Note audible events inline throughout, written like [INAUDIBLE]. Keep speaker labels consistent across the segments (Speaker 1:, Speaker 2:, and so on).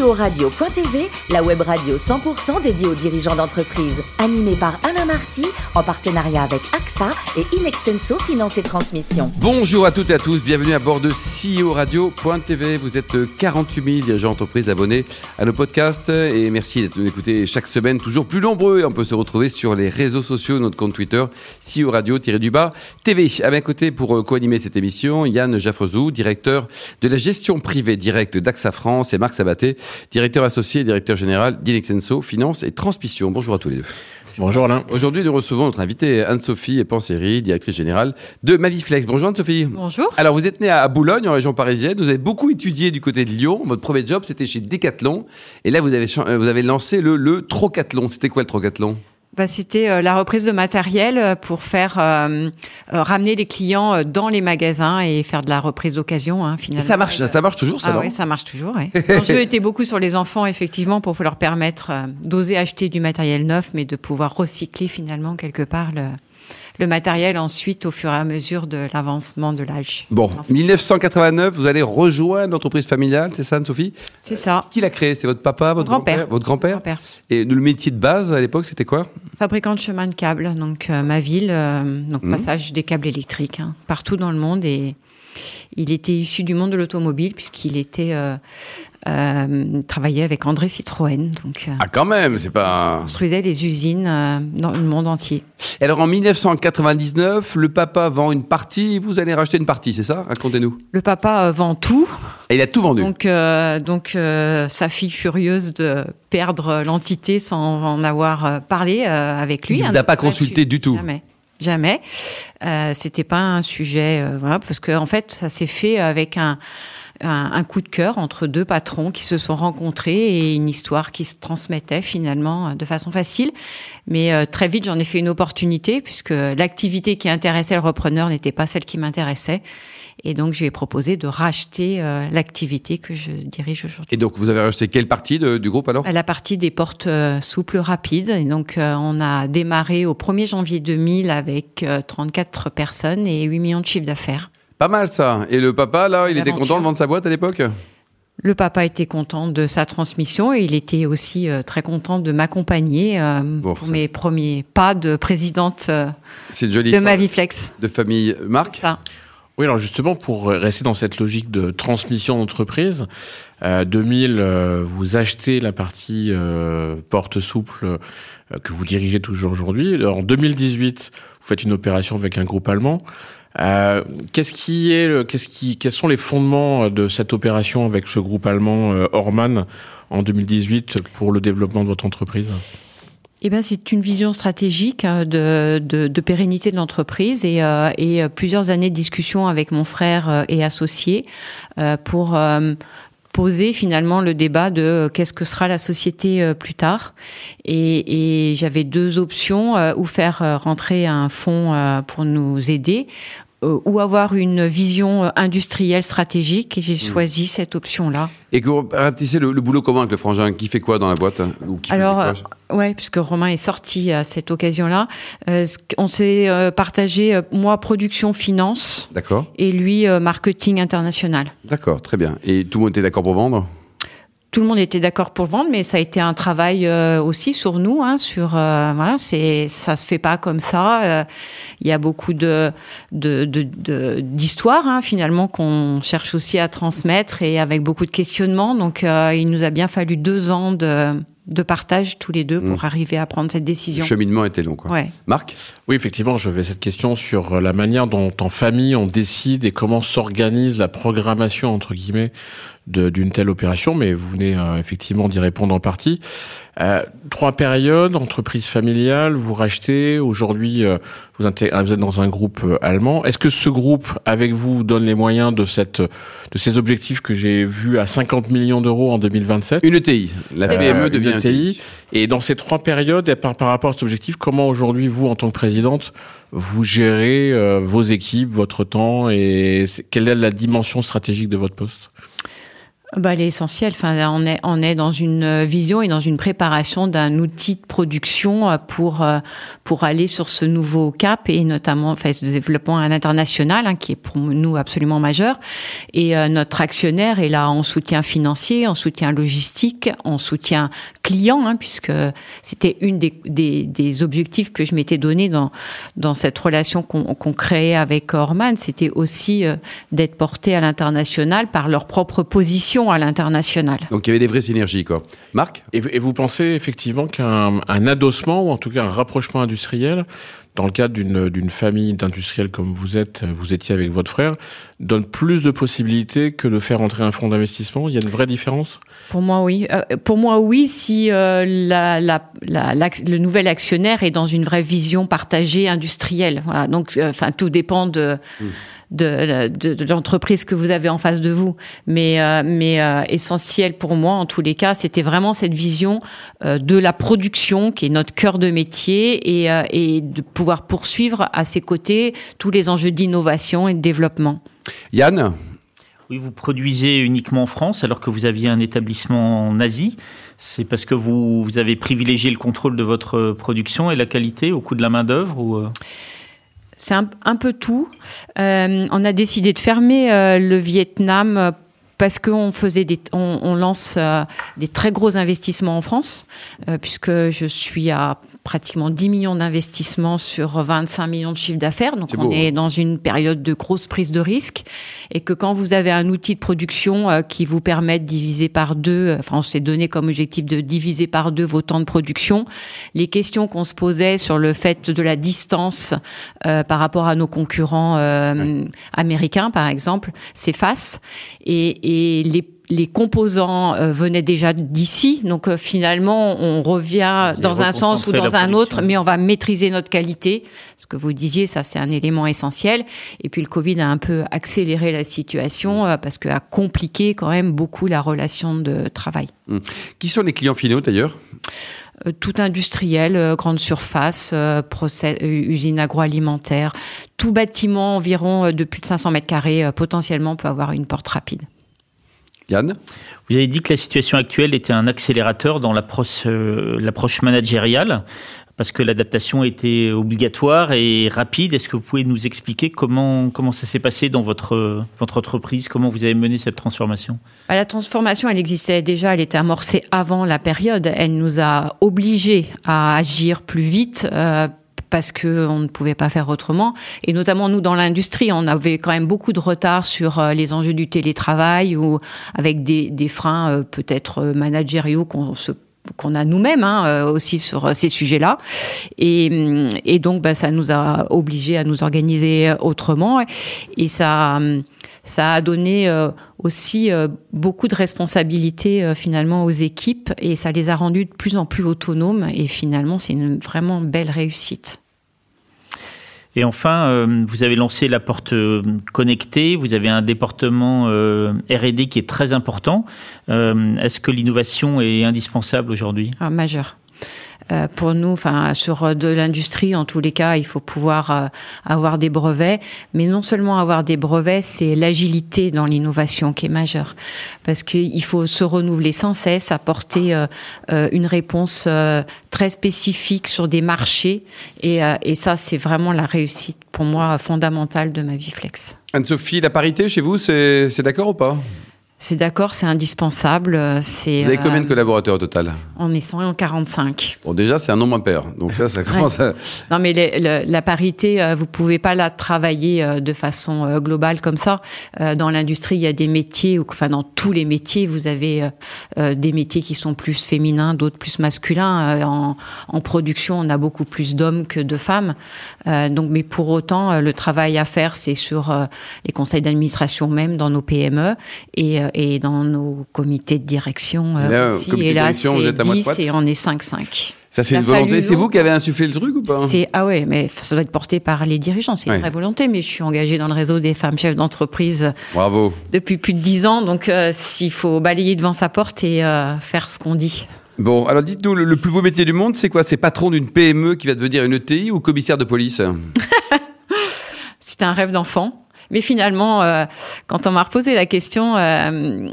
Speaker 1: CEO Radio.tv, la web radio 100% dédiée aux dirigeants d'entreprise. Animée par Alain Marty, en partenariat avec AXA et Inextenso Finance et Transmission.
Speaker 2: Bonjour à toutes et à tous, bienvenue à bord de CEO Radio.tv. Vous êtes 48 000 dirigeants d'entreprise abonnés à nos podcasts et merci d'être écouter chaque semaine, toujours plus nombreux. On peut se retrouver sur les réseaux sociaux, notre compte Twitter, CEO Radio-du-bas TV. À mes côtés pour euh, co-animer cette émission, Yann Jaffrezou, directeur de la gestion privée directe d'AXA France et Marc Sabaté, directeur associé et directeur général d'Inexenso Finance et Transmission. Bonjour à tous les deux.
Speaker 3: Bonjour Alain.
Speaker 2: Aujourd'hui, nous recevons notre invitée Anne-Sophie Panseri, directrice générale de Maviflex. Bonjour Anne-Sophie.
Speaker 4: Bonjour.
Speaker 2: Alors, vous êtes née à Boulogne, en région parisienne. Vous avez beaucoup étudié du côté de Lyon. Votre premier job, c'était chez Decathlon. Et là, vous avez, vous avez lancé le, le Trocathlon. C'était quoi le Trocathlon?
Speaker 4: Bah, c'était euh, la reprise de matériel euh, pour faire euh, ramener les clients dans les magasins et faire de la reprise d'occasion hein, finalement.
Speaker 2: Ça marche, ça marche toujours ça
Speaker 4: ah, Oui, ça marche toujours. Ouais. [LAUGHS] L'enjeu était beaucoup sur les enfants effectivement pour leur permettre d'oser acheter du matériel neuf, mais de pouvoir recycler finalement quelque part le, le matériel ensuite au fur et à mesure de l'avancement de l'âge.
Speaker 2: Bon, 1989, vous allez rejoindre l'entreprise familiale, c'est ça, Anne-Sophie?
Speaker 4: C'est ça.
Speaker 2: Qui l'a créé C'est votre papa, votre grand-père. Votre grand-père? Et le métier de base à l'époque, c'était quoi?
Speaker 4: Fabricant de chemin de câbles, donc euh, ma ville, euh, donc mmh. passage des câbles électriques hein, partout dans le monde. Et il était issu du monde de l'automobile puisqu'il était euh, euh, travaillait avec André Citroën. Donc,
Speaker 2: euh, ah, quand même, c'est pas.
Speaker 4: Construisait les usines euh, dans le monde entier.
Speaker 2: Et alors en 1999, le papa vend une partie, vous allez racheter une partie, c'est ça? Racontez-nous.
Speaker 4: Le papa vend tout.
Speaker 2: Et il a tout vendu.
Speaker 4: Donc, donc sa fille furieuse de perdre l'entité sans en avoir parlé avec lui.
Speaker 2: Il vous a pas consulté du tout.
Speaker 4: Jamais jamais. Euh, C'était pas un sujet, voilà, parce que en fait, ça s'est fait avec un, un, coup de cœur entre deux patrons qui se sont rencontrés et une histoire qui se transmettait finalement euh, de façon facile. Mais euh, très vite, j'en ai fait une opportunité puisque l'activité qui intéressait le repreneur n'était pas celle qui m'intéressait. Et donc, je lui ai proposé de racheter euh, l'activité que je dirige aujourd'hui.
Speaker 2: Et donc, vous avez racheté quelle partie du groupe alors?
Speaker 4: La partie des portes souples rapides. Et donc, on a démarré au 1er janvier 2000 avec 34 personnes et 8 millions de chiffres d'affaires.
Speaker 2: Pas mal ça. Et le papa, là, il était content de vendre sa boîte à l'époque?
Speaker 4: Le papa était content de sa transmission et il était aussi euh, très content de m'accompagner euh, pour mes premiers pas de présidente euh, de Maviflex.
Speaker 2: De famille Marc?
Speaker 4: Ça.
Speaker 3: Oui, alors justement, pour rester dans cette logique de transmission d'entreprise, 2000, vous achetez la partie porte souple que vous dirigez toujours aujourd'hui. En 2018, vous faites une opération avec un groupe allemand. Euh, qu'est-ce qui est, qu'est-ce qui, quels sont les fondements de cette opération avec ce groupe allemand euh, Orman en 2018 pour le développement de votre entreprise?
Speaker 4: Eh ben, c'est une vision stratégique hein, de, de, de pérennité de l'entreprise et, euh, et, plusieurs années de discussion avec mon frère et associé pour poser finalement le débat de euh, qu'est-ce que sera la société euh, plus tard. Et, et j'avais deux options, euh, ou faire rentrer un fonds pour nous aider, ou avoir une vision industrielle stratégique et j'ai mmh. choisi cette option-là.
Speaker 2: Et que vous ratissez le, boulot comment avec le frangin? Qui fait quoi dans la boîte?
Speaker 4: Ou qui Alors, ouais, puisque Romain est sorti à cette occasion-là, on s'est partagé moi production finance,
Speaker 2: d'accord,
Speaker 4: et lui marketing international.
Speaker 2: D'accord, très bien. Et tout le monde était d'accord pour vendre?
Speaker 4: Tout le monde était d'accord pour vendre, mais ça a été un travail euh, aussi sur nous. Hein, sur euh, voilà, c'est ça se fait pas comme ça. Euh, il y a beaucoup de d'histoires de, hein, finalement qu'on cherche aussi à transmettre et avec beaucoup de questionnements. Donc il nous a bien fallu deux ans de de partage tous les deux pour mmh. arriver à prendre cette décision.
Speaker 2: Le cheminement était long, quoi.
Speaker 4: Ouais.
Speaker 2: Marc
Speaker 3: Oui, effectivement, je vais cette question sur la manière dont en famille on décide et comment s'organise la programmation entre guillemets d'une telle opération, mais vous venez euh, effectivement d'y répondre en partie. Euh, trois périodes, entreprise familiale, vous rachetez, aujourd'hui euh, vous, êtes dans un groupe euh, allemand. Est-ce que ce groupe, avec vous, donne les moyens de, cette, de ces objectifs que j'ai vus à 50 millions d'euros en 2027
Speaker 2: Une ETI, la PME devient une ETI.
Speaker 3: Et dans ces trois périodes, par, par rapport à cet objectif, comment aujourd'hui, vous, en tant que présidente, vous gérez vos équipes, votre temps et quelle est la dimension stratégique de votre poste?
Speaker 4: Bah, Elle est essentielle. Enfin, on, est, on est dans une vision et dans une préparation d'un outil de production pour, pour aller sur ce nouveau cap et notamment enfin, ce développement à l'international hein, qui est pour nous absolument majeur. Et notre actionnaire est là en soutien financier, en soutien logistique, en soutien client, hein, puisque c'était une des, des, des, objectifs que je m'étais donné dans, dans cette relation qu'on créait avec Orman. C'était aussi d'être porté à l'international par leur propre position à l'international.
Speaker 2: Donc il y avait des vraies synergies, quoi. Marc?
Speaker 3: Et, vous pensez effectivement qu'un adossement, ou en tout cas un rapprochement industriel, dans le cadre d'une famille d'industriels comme vous êtes, vous étiez avec votre frère, donne plus de possibilités que de faire entrer un fonds d'investissement? Il y a une vraie différence?
Speaker 4: Pour moi, oui. Euh, pour moi, oui, si euh, la, la, la, le nouvel actionnaire est dans une vraie vision partagée industrielle. Voilà. Donc, euh, enfin, tout dépend de. Mmh de, de, l'entreprise que vous avez en face de vous. Mais, euh, mais euh, essentiel pour moi, en tous les cas, c'était vraiment cette vision euh, de la production qui est notre cœur de métier et, et de pouvoir poursuivre à ses côtés tous les enjeux d'innovation et de développement.
Speaker 2: Yann?
Speaker 5: Oui, vous produisez uniquement en France alors que vous aviez un établissement en Asie. C'est parce que vous, vous, avez privilégié le contrôle de votre production et la qualité au coût de la main-d'œuvre ou
Speaker 4: c'est un, peu tout. Euh, on a décidé de fermer euh, le Vietnam euh, parce qu'on faisait des, on, lance des très gros investissements en France, puisque je suis à pratiquement 10 millions d'investissements sur 25 millions de chiffres d'affaires. Donc on est hein. dans une période de grosse prise de risque et que quand vous avez un outil de production euh, qui vous permet de diviser par deux, euh, enfin on s'est donné comme objectif de diviser par deux vos temps de production, les questions qu'on se posait sur le fait de la distance euh, par rapport à nos concurrents américains par exemple s'effacent et, et les les composants euh, venaient déjà d'ici. Donc euh, finalement, on revient dans un sens ou dans un autre, mais on va maîtriser notre qualité. Ce que vous disiez, ça c'est un élément essentiel. Et puis le Covid a un peu accéléré la situation euh, parce qu'il a compliqué quand même beaucoup la relation de travail.
Speaker 2: Mmh. Qui sont les clients finaux d'ailleurs?
Speaker 4: Tout industriel, grande surface, usine agroalimentaire, tout bâtiment environ de plus de 500 mètres carrés potentiellement peut avoir une porte rapide.
Speaker 2: Yann
Speaker 5: Vous avez dit que la situation actuelle était un accélérateur dans l'approche euh, managériale parce que l'adaptation était obligatoire et rapide. Est-ce que vous pouvez nous expliquer comment, comment ça s'est passé dans votre, votre entreprise? Comment vous avez mené cette transformation?
Speaker 4: Bah, La transformation, elle existait déjà, elle était amorcée avant la période. Elle nous a obligés à agir plus vite, euh, parce que on ne pouvait pas faire autrement. Et notamment nous dans l'industrie, on avait quand même beaucoup de retard sur euh, les enjeux du télétravail ou avec des, des freins euh, peut-être euh, managériaux qu'on se qu'on a nous-mêmes hein, aussi sur ces sujets-là. Et, et donc, bah, ça nous a obligés à nous organiser autrement. Et ça, ça a donné aussi beaucoup de responsabilités finalement aux équipes et ça les a rendus de plus en plus autonomes. Et finalement, c'est une vraiment belle réussite.
Speaker 5: Et enfin, euh, vous avez lancé la porte euh, connectée, vous avez un département euh, R&D qui est très important. Est-ce que l'innovation est indispensable aujourd'hui?
Speaker 4: Ah, Majeur. Euh, pour nous, enfin sur de l'industrie, en tous les cas, il faut pouvoir euh, avoir des brevets. Mais non seulement avoir des brevets, c'est l'agilité dans l'innovation qui est majeure, parce qu'il faut se renouveler sans cesse, apporter euh, une réponse très spécifique sur des marchés, et, et ça, c'est vraiment la réussite pour moi fondamentale de ma vie flex.
Speaker 2: Anne-Sophie, la parité chez vous, c'est d'accord ou pas?
Speaker 4: C'est d'accord, c'est indispensable. C'est,
Speaker 2: Vous avez combien de euh, collaborateurs au total?
Speaker 4: On est 145.
Speaker 2: Bon, déjà, c'est un nombre impair. Donc ça, ça commence à...
Speaker 4: Non, mais la parité, euh, vous pouvez pas la travailler euh, de façon globale comme ça. Dans l'industrie, il y a des métiers, enfin dans tous les métiers, vous avez des métiers qui sont plus féminins, d'autres plus masculins. En, en production, on a beaucoup plus d'hommes que de femmes. Donc, mais pour autant, le travail à faire, c'est sur les conseils d'administration même dans nos PME et et dans nos comités de direction euh, aussi. Et là, c'est 10 et on est 5-5.
Speaker 2: Ça, c'est une volonté. C'est vous qui avez insufflé le truc ou pas
Speaker 4: Ah ouais, mais ça doit être porté par les dirigeants. C'est une vraie volonté. Mais je suis engagée dans le réseau des femmes chefs d'entreprise.
Speaker 2: Bravo.
Speaker 4: Depuis plus de 10 ans. Donc, euh, s'il faut balayer devant sa porte et euh, faire ce qu'on dit.
Speaker 2: Bon, alors dites-nous, le, plus beau métier du monde, c'est quoi? C'est patron d'une PME qui va devenir une ETI ou commissaire de police? [LAUGHS]
Speaker 4: C'est un rêve d'enfant. Mais finalement, euh, quand on m'a reposé la question, euh,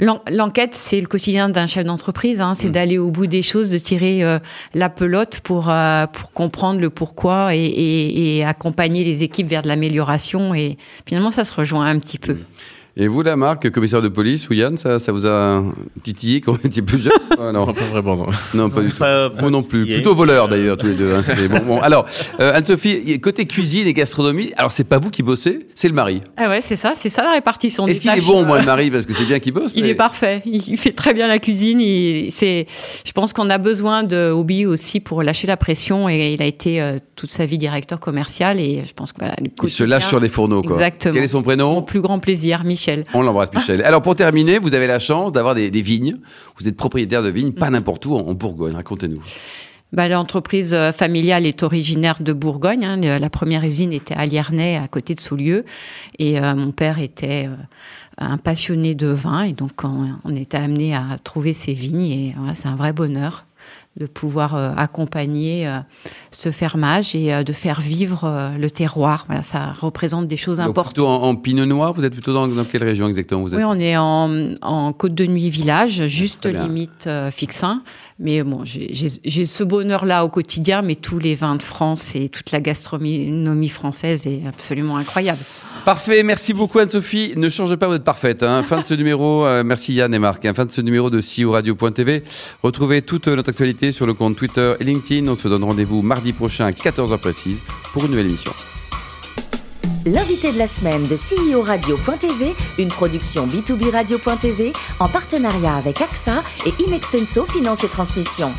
Speaker 4: L'enquête, c'est le quotidien d'un chef d'entreprise. Hein, c'est mm. d'aller au bout des choses, de tirer euh, la pelote pour euh, pour comprendre le pourquoi et, et, et, accompagner les équipes vers de l'amélioration. Et finalement, ça se rejoint un petit peu. Mm.
Speaker 2: Et vous, la marque, commissaire de police, ou Yann, ça, ça vous a titillé quand vous étiez plus jeune [LAUGHS]
Speaker 3: non. pas vraiment, non.
Speaker 2: Non, pas du tout. Moi non plus. Plutôt voleur, d'ailleurs, tous les deux. Hein, bon, bon. Alors, euh, Anne-Sophie, côté cuisine et gastronomie, alors c'est pas vous qui bossez, c'est le mari.
Speaker 4: Ah ouais, c'est ça, c'est ça la répartition
Speaker 2: Est-ce qu'il est bon, moi, le mari, parce que c'est bien qu'il bosse
Speaker 4: Il est parfait. Il fait très bien la cuisine. Il, c'est, je pense qu'on a besoin de hobby aussi pour lâcher la pression et il a été euh, toute sa vie directeur commercial et je pense que voilà,
Speaker 2: Il se lâche sur les fourneaux, quoi.
Speaker 4: Exactement.
Speaker 2: Quel est son prénom?
Speaker 4: Mon plus grand plaisir, Michel.
Speaker 2: On l'embrasse, Michel. Alors, pour terminer, vous avez la chance d'avoir des, vignes. Vous êtes propriétaire de vignes, pas mm. n'importe où, en, Bourgogne. Racontez-nous.
Speaker 4: Bah, L'entreprise euh, familiale est originaire de Bourgogne. Hein. La première usine était à Liernay, à côté de Saulieu. Et euh, mon père était euh, un passionné de vin. Et donc, on, on était amené à trouver ces vignes. Et c'est un vrai bonheur de pouvoir euh, accompagner euh, ce fermage et euh, de faire vivre le terroir. Voilà, ça représente des choses Donc importantes.
Speaker 2: Plutôt en, Pinot Noir, vous êtes plutôt dans, quelle région exactement vous êtes
Speaker 4: Oui, on est en, en Côte de Nuit village, juste limite Fixin. Mais bon, j'ai ce bonheur-là au quotidien, mais tous les vins de France et toute la gastronomie française est absolument incroyable.
Speaker 2: Parfait, merci beaucoup Anne-Sophie. Ne change pas, vous êtes parfaite. Hein. Fin de ce numéro, euh, merci Yann et Marc. Hein. Fin de ce numéro de CEO Radio.tv. Retrouvez toute notre actualité sur le compte Twitter et LinkedIn. On se donne rendez-vous mardi prochain à 14h précise pour une nouvelle émission.
Speaker 1: L'invité de la semaine de CEO Radio.tv, une production B2B Radio.tv en partenariat avec AXA et Inextenso Finance et Transmission.